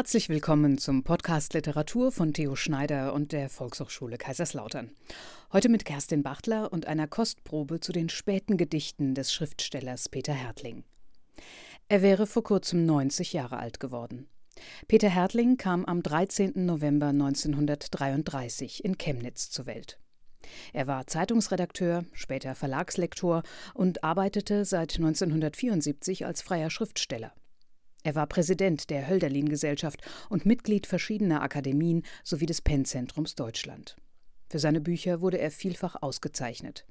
Herzlich willkommen zum Podcast Literatur von Theo Schneider und der Volkshochschule Kaiserslautern. Heute mit Kerstin Bachtler und einer Kostprobe zu den späten Gedichten des Schriftstellers Peter Hertling. Er wäre vor kurzem 90 Jahre alt geworden. Peter Hertling kam am 13. November 1933 in Chemnitz zur Welt. Er war Zeitungsredakteur, später Verlagslektor und arbeitete seit 1974 als freier Schriftsteller. Er war Präsident der Hölderlin-Gesellschaft und Mitglied verschiedener Akademien sowie des Pennzentrums Deutschland. Für seine Bücher wurde er vielfach ausgezeichnet.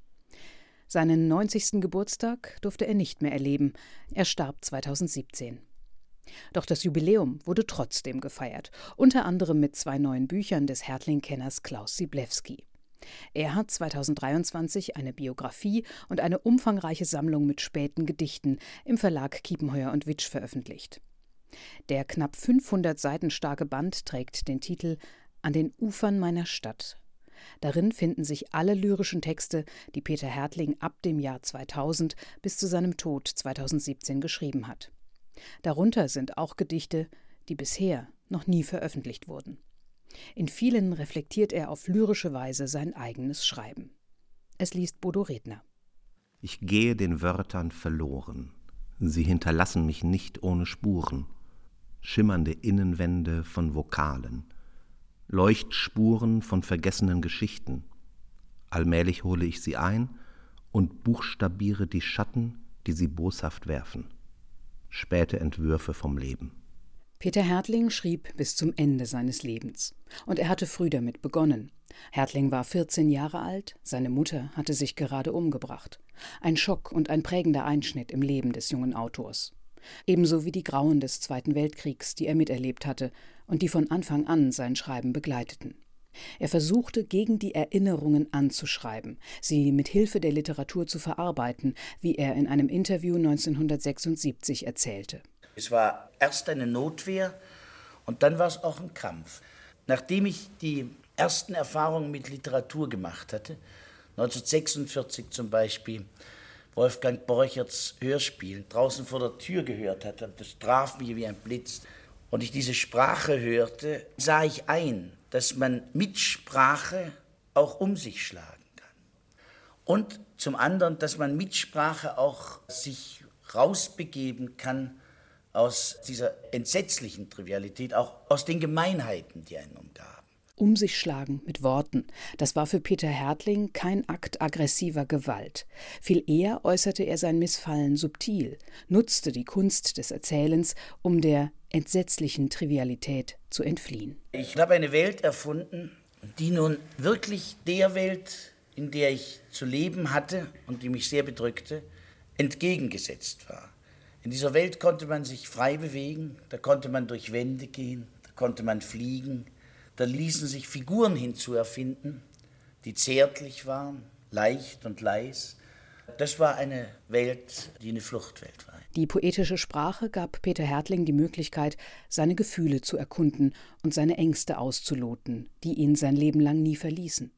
Seinen 90. Geburtstag durfte er nicht mehr erleben. Er starb 2017. Doch das Jubiläum wurde trotzdem gefeiert, unter anderem mit zwei neuen Büchern des Hertling-Kenners Klaus Siblewski. Er hat 2023 eine Biografie und eine umfangreiche Sammlung mit späten Gedichten im Verlag Kiepenheuer und Witsch veröffentlicht. Der knapp 500 Seiten starke Band trägt den Titel An den Ufern meiner Stadt. Darin finden sich alle lyrischen Texte, die Peter Hertling ab dem Jahr 2000 bis zu seinem Tod 2017 geschrieben hat. Darunter sind auch Gedichte, die bisher noch nie veröffentlicht wurden. In vielen reflektiert er auf lyrische Weise sein eigenes Schreiben. Es liest Bodo Redner. Ich gehe den Wörtern verloren. Sie hinterlassen mich nicht ohne Spuren. Schimmernde Innenwände von Vokalen. Leuchtspuren von vergessenen Geschichten. Allmählich hole ich sie ein und buchstabiere die Schatten, die sie boshaft werfen. Späte Entwürfe vom Leben. Peter Hertling schrieb bis zum Ende seines Lebens. Und er hatte früh damit begonnen. Hertling war 14 Jahre alt, seine Mutter hatte sich gerade umgebracht. Ein Schock und ein prägender Einschnitt im Leben des jungen Autors. Ebenso wie die Grauen des Zweiten Weltkriegs, die er miterlebt hatte und die von Anfang an sein Schreiben begleiteten. Er versuchte, gegen die Erinnerungen anzuschreiben, sie mit Hilfe der Literatur zu verarbeiten, wie er in einem Interview 1976 erzählte. Es war erst eine Notwehr und dann war es auch ein Kampf. Nachdem ich die ersten Erfahrungen mit Literatur gemacht hatte, 1946 zum Beispiel, Wolfgang Borcherts Hörspiel draußen vor der Tür gehört hatte, das traf mich wie ein Blitz, und ich diese Sprache hörte, sah ich ein, dass man mit Sprache auch um sich schlagen kann. Und zum anderen, dass man mit Sprache auch sich rausbegeben kann aus dieser entsetzlichen Trivialität, auch aus den Gemeinheiten, die einen umgaben. Um sich schlagen mit Worten, das war für Peter Hertling kein Akt aggressiver Gewalt. Viel eher äußerte er sein Missfallen subtil, nutzte die Kunst des Erzählens, um der entsetzlichen Trivialität zu entfliehen. Ich habe eine Welt erfunden, die nun wirklich der Welt, in der ich zu leben hatte und die mich sehr bedrückte, entgegengesetzt war. In dieser Welt konnte man sich frei bewegen, da konnte man durch Wände gehen, da konnte man fliegen, da ließen sich Figuren hinzuerfinden, die zärtlich waren, leicht und leis. Das war eine Welt, die eine Fluchtwelt war. Die poetische Sprache gab Peter Hertling die Möglichkeit, seine Gefühle zu erkunden und seine Ängste auszuloten, die ihn sein Leben lang nie verließen.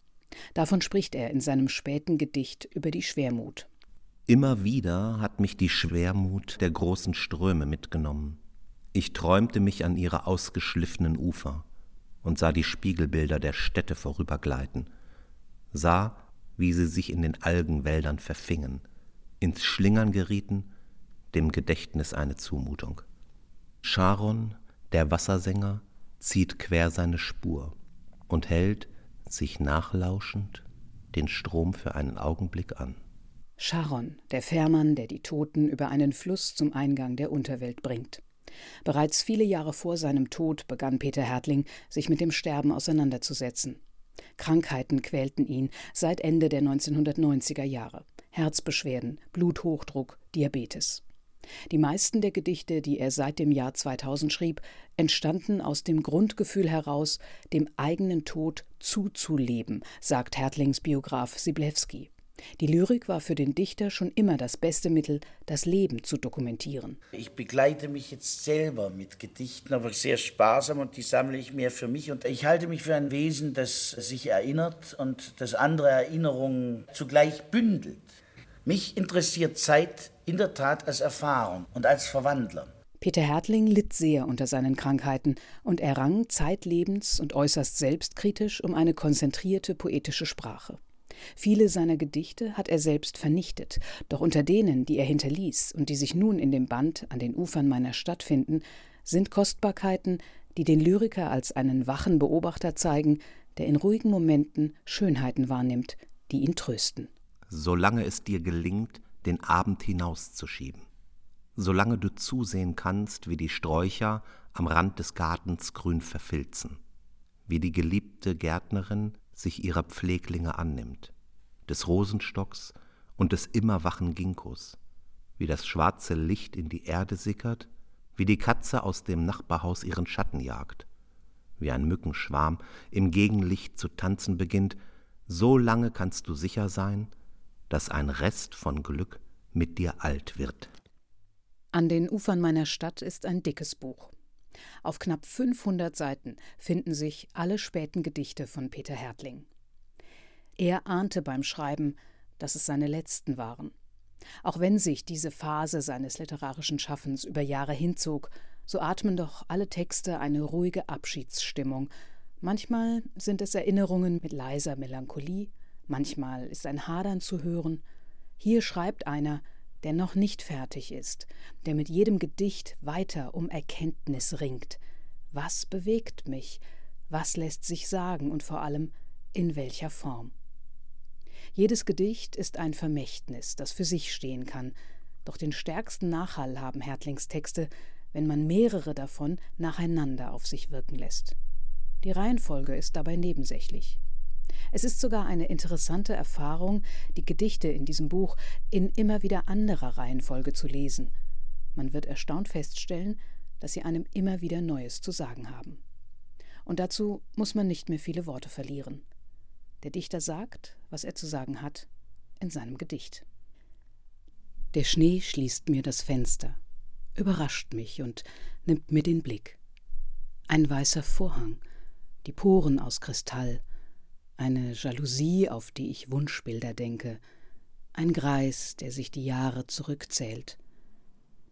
Davon spricht er in seinem späten Gedicht über die Schwermut. Immer wieder hat mich die Schwermut der großen Ströme mitgenommen. Ich träumte mich an ihre ausgeschliffenen Ufer und sah die Spiegelbilder der Städte vorübergleiten, sah, wie sie sich in den Algenwäldern verfingen, ins Schlingern gerieten, dem Gedächtnis eine Zumutung. Charon, der Wassersänger, zieht quer seine Spur und hält, sich nachlauschend, den Strom für einen Augenblick an. Charon, der Fährmann, der die Toten über einen Fluss zum Eingang der Unterwelt bringt. Bereits viele Jahre vor seinem Tod begann Peter Hertling, sich mit dem Sterben auseinanderzusetzen. Krankheiten quälten ihn seit Ende der 1990er Jahre. Herzbeschwerden, Bluthochdruck, Diabetes. Die meisten der Gedichte, die er seit dem Jahr 2000 schrieb, entstanden aus dem Grundgefühl heraus, dem eigenen Tod zuzuleben, sagt Hertlings Biograf Siblewski. Die Lyrik war für den Dichter schon immer das beste Mittel, das Leben zu dokumentieren. Ich begleite mich jetzt selber mit Gedichten, aber sehr sparsam und die sammle ich mehr für mich. Und ich halte mich für ein Wesen, das sich erinnert und das andere Erinnerungen zugleich bündelt. Mich interessiert Zeit in der Tat als Erfahrung und als Verwandler. Peter Hertling litt sehr unter seinen Krankheiten und errang zeitlebens und äußerst selbstkritisch um eine konzentrierte poetische Sprache. Viele seiner Gedichte hat er selbst vernichtet, doch unter denen, die er hinterließ und die sich nun in dem Band an den Ufern meiner Stadt finden, sind Kostbarkeiten, die den Lyriker als einen wachen Beobachter zeigen, der in ruhigen Momenten Schönheiten wahrnimmt, die ihn trösten. Solange es dir gelingt, den Abend hinauszuschieben. Solange du zusehen kannst, wie die Sträucher am Rand des Gartens grün verfilzen, wie die geliebte Gärtnerin sich ihrer Pfleglinge annimmt, des Rosenstocks und des immer wachen Ginkgos, wie das schwarze Licht in die Erde sickert, wie die Katze aus dem Nachbarhaus ihren Schatten jagt, wie ein Mückenschwarm im Gegenlicht zu tanzen beginnt, so lange kannst du sicher sein, dass ein Rest von Glück mit dir alt wird. An den Ufern meiner Stadt ist ein dickes Buch. Auf knapp 500 Seiten finden sich alle späten Gedichte von Peter Hertling. Er ahnte beim Schreiben, dass es seine letzten waren. Auch wenn sich diese Phase seines literarischen Schaffens über Jahre hinzog, so atmen doch alle Texte eine ruhige Abschiedsstimmung. Manchmal sind es Erinnerungen mit leiser Melancholie, manchmal ist ein Hadern zu hören. Hier schreibt einer, der noch nicht fertig ist, der mit jedem Gedicht weiter um Erkenntnis ringt. Was bewegt mich? Was lässt sich sagen und vor allem in welcher Form? Jedes Gedicht ist ein Vermächtnis, das für sich stehen kann, doch den stärksten Nachhall haben Hertlings Texte, wenn man mehrere davon nacheinander auf sich wirken lässt. Die Reihenfolge ist dabei nebensächlich. Es ist sogar eine interessante Erfahrung, die Gedichte in diesem Buch in immer wieder anderer Reihenfolge zu lesen. Man wird erstaunt feststellen, dass sie einem immer wieder Neues zu sagen haben. Und dazu muss man nicht mehr viele Worte verlieren. Der Dichter sagt, was er zu sagen hat, in seinem Gedicht. Der Schnee schließt mir das Fenster, überrascht mich und nimmt mir den Blick. Ein weißer Vorhang, die Poren aus Kristall, eine Jalousie, auf die ich Wunschbilder denke, ein Greis, der sich die Jahre zurückzählt.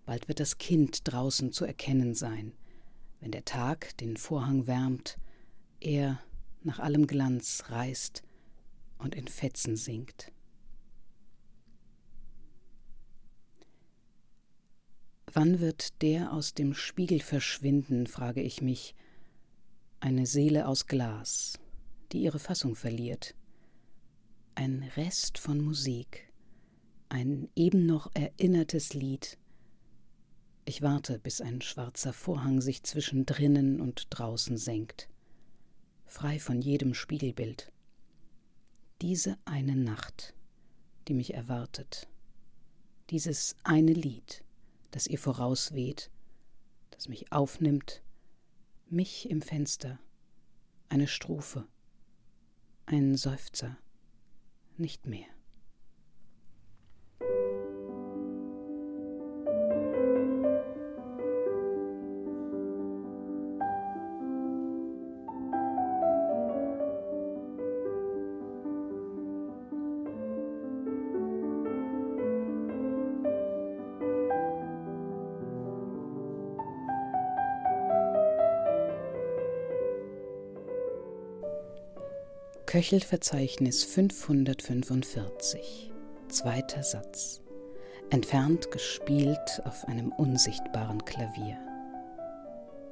Bald wird das Kind draußen zu erkennen sein, wenn der Tag den Vorhang wärmt, er nach allem Glanz reißt und in Fetzen sinkt. Wann wird der aus dem Spiegel verschwinden, frage ich mich, eine Seele aus Glas, die ihre Fassung verliert. Ein Rest von Musik, ein eben noch erinnertes Lied. Ich warte, bis ein schwarzer Vorhang sich zwischen drinnen und draußen senkt, frei von jedem Spiegelbild. Diese eine Nacht, die mich erwartet, dieses eine Lied, das ihr vorausweht, das mich aufnimmt, mich im Fenster, eine Strophe ein Seufzer, nicht mehr. Köchelverzeichnis 545, zweiter Satz. Entfernt gespielt auf einem unsichtbaren Klavier.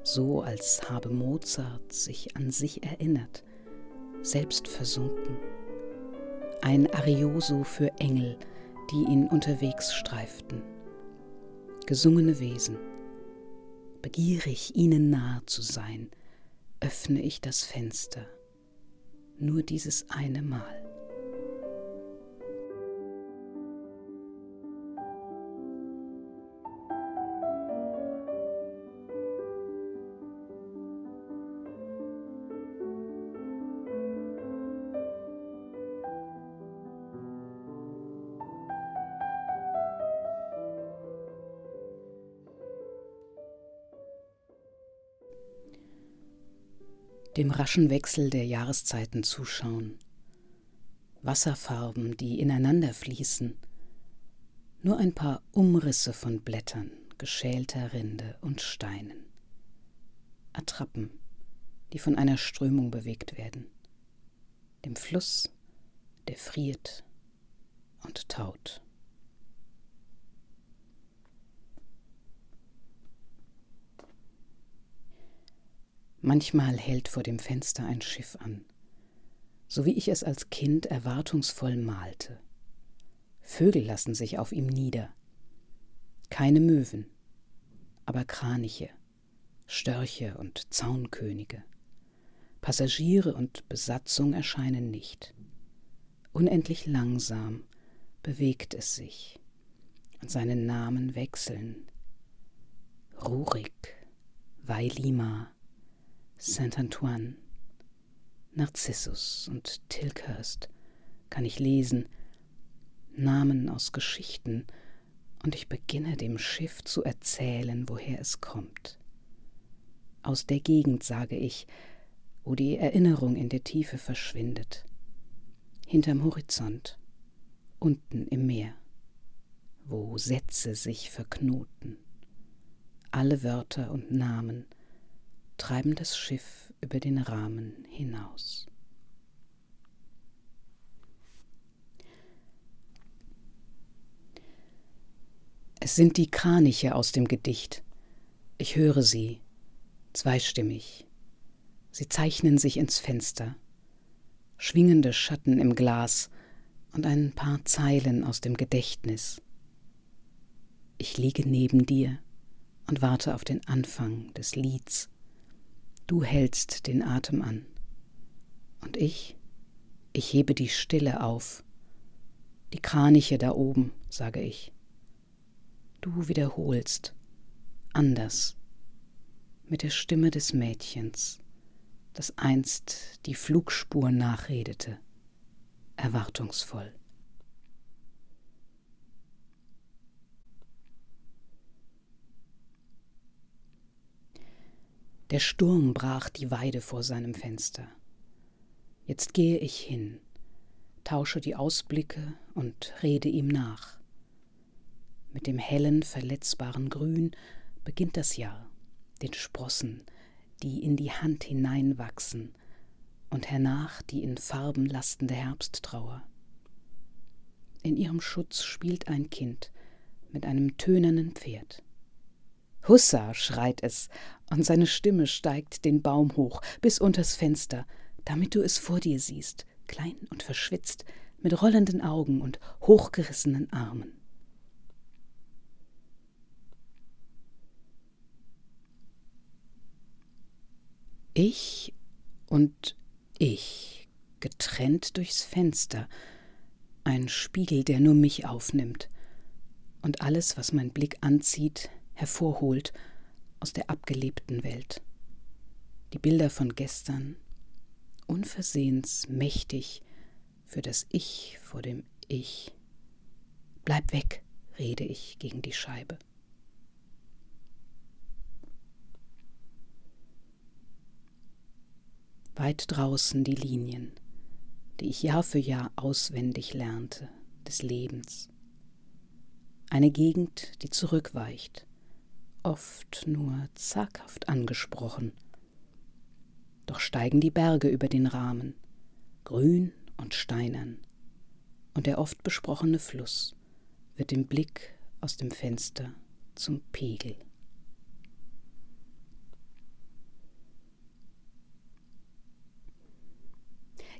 So als habe Mozart sich an sich erinnert, selbst versunken. Ein Arioso für Engel, die ihn unterwegs streiften. Gesungene Wesen. Begierig, ihnen nahe zu sein, öffne ich das Fenster nur dieses eine Mal. Dem raschen Wechsel der Jahreszeiten zuschauen. Wasserfarben, die ineinander fließen, nur ein paar Umrisse von Blättern, geschälter Rinde und Steinen. Attrappen, die von einer Strömung bewegt werden, dem Fluss, der friert und taut. Manchmal hält vor dem Fenster ein Schiff an, so wie ich es als Kind erwartungsvoll malte. Vögel lassen sich auf ihm nieder. Keine Möwen, aber Kraniche, Störche und Zaunkönige. Passagiere und Besatzung erscheinen nicht. Unendlich langsam bewegt es sich und seine Namen wechseln. Rurik, Vailima, Saint-Antoine, Narzissus und Tilkhurst kann ich lesen, Namen aus Geschichten, und ich beginne dem Schiff zu erzählen, woher es kommt. Aus der Gegend, sage ich, wo die Erinnerung in der Tiefe verschwindet, hinterm Horizont, unten im Meer, wo Sätze sich verknoten, alle Wörter und Namen, treiben das Schiff über den Rahmen hinaus. Es sind die Kraniche aus dem Gedicht. Ich höre sie, zweistimmig. Sie zeichnen sich ins Fenster. Schwingende Schatten im Glas und ein paar Zeilen aus dem Gedächtnis. Ich liege neben dir und warte auf den Anfang des Lieds Du hältst den Atem an. Und ich, ich hebe die Stille auf. Die Kraniche da oben, sage ich. Du wiederholst, anders, mit der Stimme des Mädchens, das einst die Flugspur nachredete, erwartungsvoll. Der Sturm brach die Weide vor seinem Fenster. Jetzt gehe ich hin, tausche die Ausblicke und rede ihm nach. Mit dem hellen, verletzbaren Grün beginnt das Jahr, den Sprossen, die in die Hand hineinwachsen, und hernach die in Farben lastende Herbsttrauer. In ihrem Schutz spielt ein Kind mit einem tönernen Pferd. Hussa, schreit es, und seine Stimme steigt den Baum hoch bis unters Fenster, damit du es vor dir siehst, klein und verschwitzt, mit rollenden Augen und hochgerissenen Armen. Ich und ich, getrennt durchs Fenster, ein Spiegel, der nur mich aufnimmt, und alles, was mein Blick anzieht, hervorholt aus der abgelebten Welt. Die Bilder von gestern, unversehens mächtig für das Ich vor dem Ich. Bleib weg, rede ich gegen die Scheibe. Weit draußen die Linien, die ich Jahr für Jahr auswendig lernte, des Lebens. Eine Gegend, die zurückweicht, oft nur zaghaft angesprochen. Doch steigen die Berge über den Rahmen, grün und steinern, und der oft besprochene Fluss wird im Blick aus dem Fenster zum Pegel.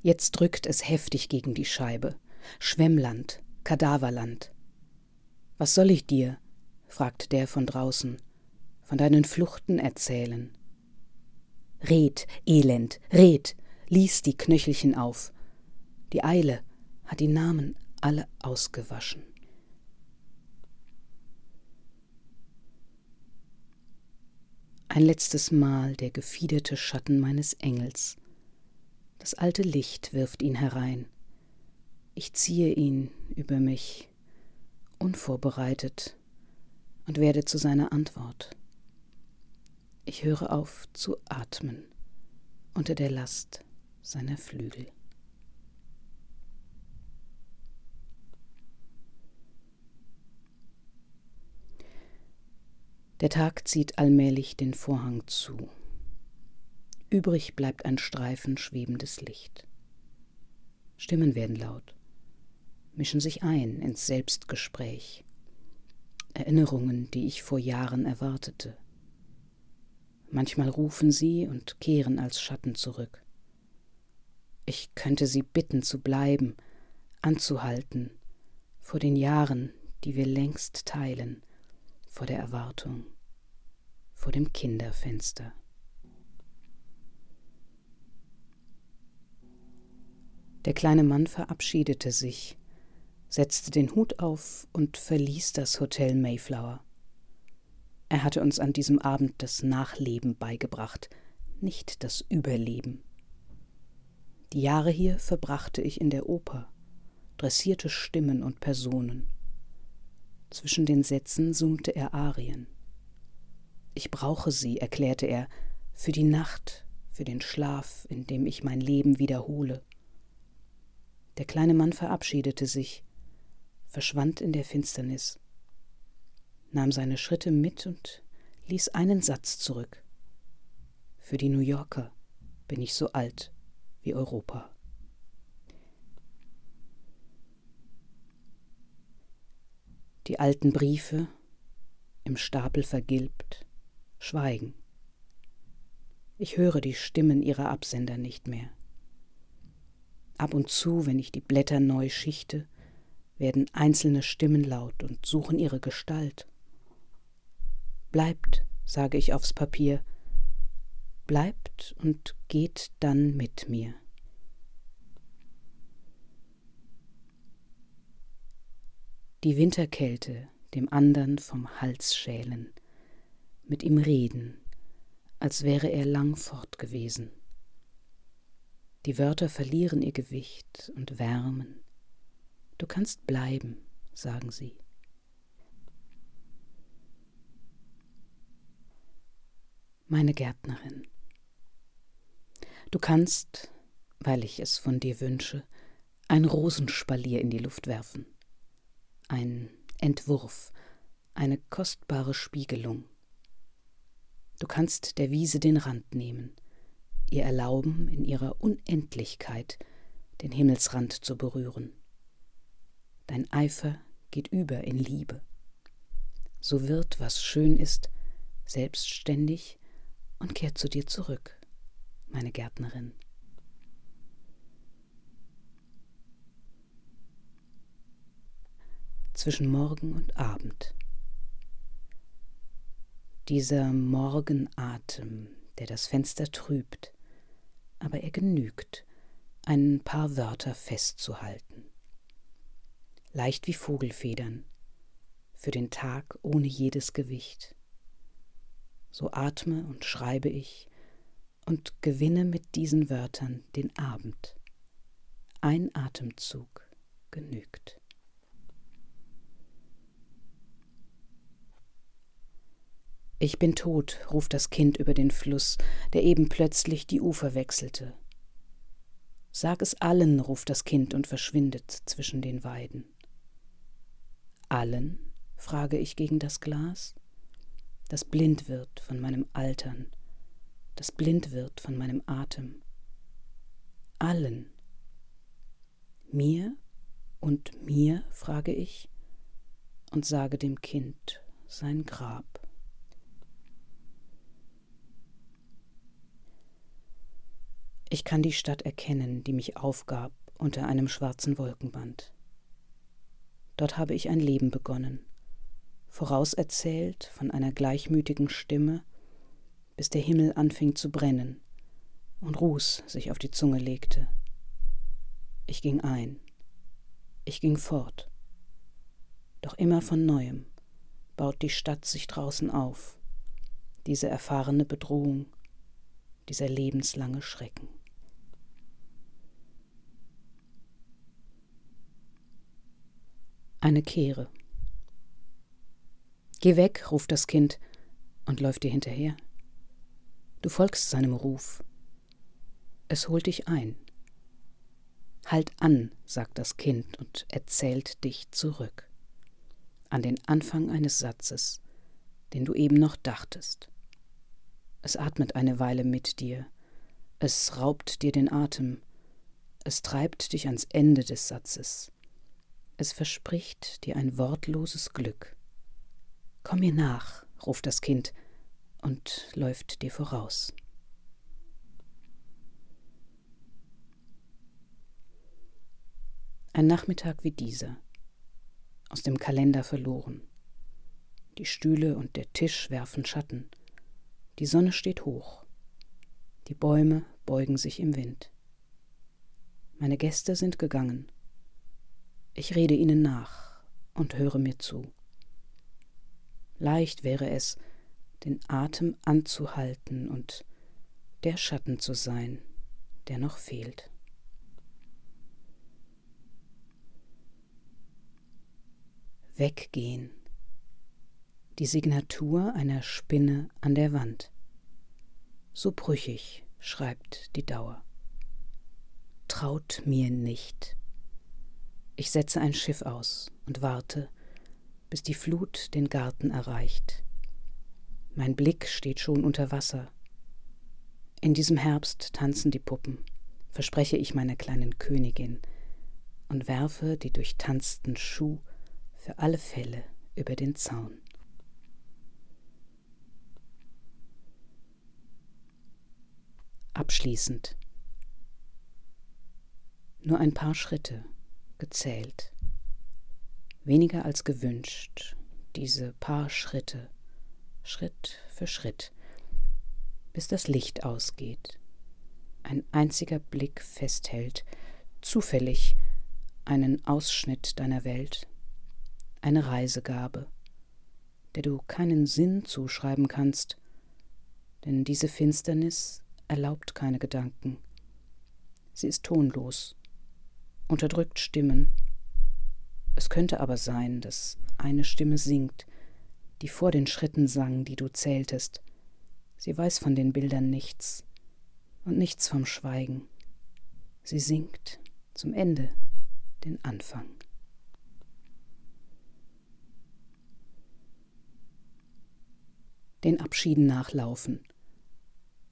Jetzt drückt es heftig gegen die Scheibe. Schwemmland, Kadaverland. Was soll ich dir? fragt der von draußen von deinen Fluchten erzählen. Red, Elend, red, lies die Knöchelchen auf. Die Eile hat die Namen alle ausgewaschen. Ein letztes Mal der gefiederte Schatten meines Engels. Das alte Licht wirft ihn herein. Ich ziehe ihn über mich, unvorbereitet, und werde zu seiner Antwort. Ich höre auf zu atmen unter der Last seiner Flügel. Der Tag zieht allmählich den Vorhang zu. Übrig bleibt ein Streifen schwebendes Licht. Stimmen werden laut, mischen sich ein ins Selbstgespräch. Erinnerungen, die ich vor Jahren erwartete. Manchmal rufen sie und kehren als Schatten zurück. Ich könnte sie bitten zu bleiben, anzuhalten, vor den Jahren, die wir längst teilen, vor der Erwartung, vor dem Kinderfenster. Der kleine Mann verabschiedete sich, setzte den Hut auf und verließ das Hotel Mayflower. Er hatte uns an diesem Abend das Nachleben beigebracht, nicht das Überleben. Die Jahre hier verbrachte ich in der Oper, dressierte Stimmen und Personen. Zwischen den Sätzen summte er Arien. Ich brauche sie, erklärte er, für die Nacht, für den Schlaf, in dem ich mein Leben wiederhole. Der kleine Mann verabschiedete sich, verschwand in der Finsternis, nahm seine Schritte mit und ließ einen Satz zurück. Für die New Yorker bin ich so alt wie Europa. Die alten Briefe, im Stapel vergilbt, schweigen. Ich höre die Stimmen ihrer Absender nicht mehr. Ab und zu, wenn ich die Blätter neu schichte, werden einzelne Stimmen laut und suchen ihre Gestalt. Bleibt, sage ich aufs Papier, bleibt und geht dann mit mir. die Winterkälte dem andern vom Hals schälen, mit ihm reden, als wäre er lang fort gewesen. Die Wörter verlieren ihr Gewicht und wärmen. Du kannst bleiben, sagen sie. Meine Gärtnerin. Du kannst, weil ich es von dir wünsche, ein Rosenspalier in die Luft werfen ein Entwurf, eine kostbare Spiegelung. Du kannst der Wiese den Rand nehmen, ihr erlauben, in ihrer Unendlichkeit den Himmelsrand zu berühren. Dein Eifer geht über in Liebe. So wird, was schön ist, selbstständig und kehrt zu dir zurück, meine Gärtnerin. zwischen Morgen und Abend. Dieser Morgenatem, der das Fenster trübt, aber er genügt, ein paar Wörter festzuhalten. Leicht wie Vogelfedern, für den Tag ohne jedes Gewicht. So atme und schreibe ich und gewinne mit diesen Wörtern den Abend. Ein Atemzug genügt. Ich bin tot, ruft das Kind über den Fluss, der eben plötzlich die Ufer wechselte. Sag es allen, ruft das Kind und verschwindet zwischen den Weiden. Allen? frage ich gegen das Glas, das blind wird von meinem Altern, das blind wird von meinem Atem. Allen. Mir und mir, frage ich und sage dem Kind sein Grab. Ich kann die Stadt erkennen, die mich aufgab unter einem schwarzen Wolkenband. Dort habe ich ein Leben begonnen, vorauserzählt von einer gleichmütigen Stimme, bis der Himmel anfing zu brennen und Ruß sich auf die Zunge legte. Ich ging ein, ich ging fort. Doch immer von neuem baut die Stadt sich draußen auf, diese erfahrene Bedrohung, dieser lebenslange Schrecken. Eine Kehre. Geh weg, ruft das Kind und läuft dir hinterher. Du folgst seinem Ruf. Es holt dich ein. Halt an, sagt das Kind und erzählt dich zurück. An den Anfang eines Satzes, den du eben noch dachtest. Es atmet eine Weile mit dir, es raubt dir den Atem, es treibt dich ans Ende des Satzes, es verspricht dir ein wortloses Glück. Komm mir nach, ruft das Kind und läuft dir voraus. Ein Nachmittag wie dieser, aus dem Kalender verloren. Die Stühle und der Tisch werfen Schatten. Die Sonne steht hoch. Die Bäume beugen sich im Wind. Meine Gäste sind gegangen. Ich rede ihnen nach und höre mir zu. Leicht wäre es, den Atem anzuhalten und der Schatten zu sein, der noch fehlt. Weggehen. Die Signatur einer Spinne an der Wand. So brüchig schreibt die Dauer. Traut mir nicht. Ich setze ein Schiff aus und warte, bis die Flut den Garten erreicht. Mein Blick steht schon unter Wasser. In diesem Herbst tanzen die Puppen, verspreche ich meiner kleinen Königin und werfe die durchtanzten Schuh für alle Fälle über den Zaun. Abschließend. Nur ein paar Schritte, gezählt. Weniger als gewünscht, diese paar Schritte, Schritt für Schritt, bis das Licht ausgeht. Ein einziger Blick festhält, zufällig einen Ausschnitt deiner Welt, eine Reisegabe, der du keinen Sinn zuschreiben kannst, denn diese Finsternis erlaubt keine Gedanken. Sie ist tonlos, unterdrückt Stimmen. Es könnte aber sein, dass eine Stimme singt, die vor den Schritten sang, die du zähltest. Sie weiß von den Bildern nichts und nichts vom Schweigen. Sie singt zum Ende den Anfang. den Abschieden nachlaufen,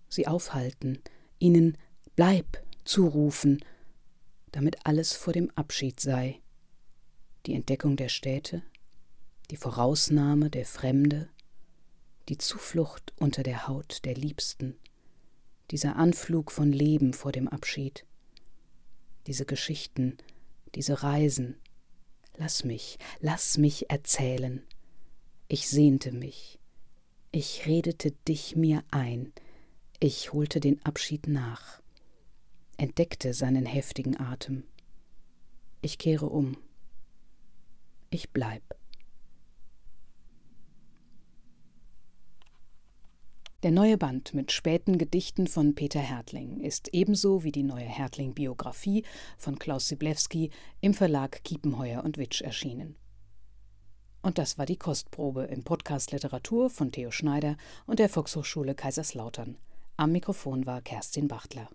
sie aufhalten, ihnen Bleib zurufen, damit alles vor dem Abschied sei, die Entdeckung der Städte, die Vorausnahme der Fremde, die Zuflucht unter der Haut der Liebsten, dieser Anflug von Leben vor dem Abschied, diese Geschichten, diese Reisen, lass mich, lass mich erzählen. Ich sehnte mich, ich redete dich mir ein, ich holte den Abschied nach, entdeckte seinen heftigen Atem. Ich kehre um. Ich bleib. Der neue Band mit späten Gedichten von Peter Hertling ist ebenso wie die neue Hertling-Biografie von Klaus Siblewski im Verlag Kiepenheuer und Witsch erschienen. Und das war die Kostprobe im Podcast Literatur von Theo Schneider und der Volkshochschule Kaiserslautern. Am Mikrofon war Kerstin Bachtler.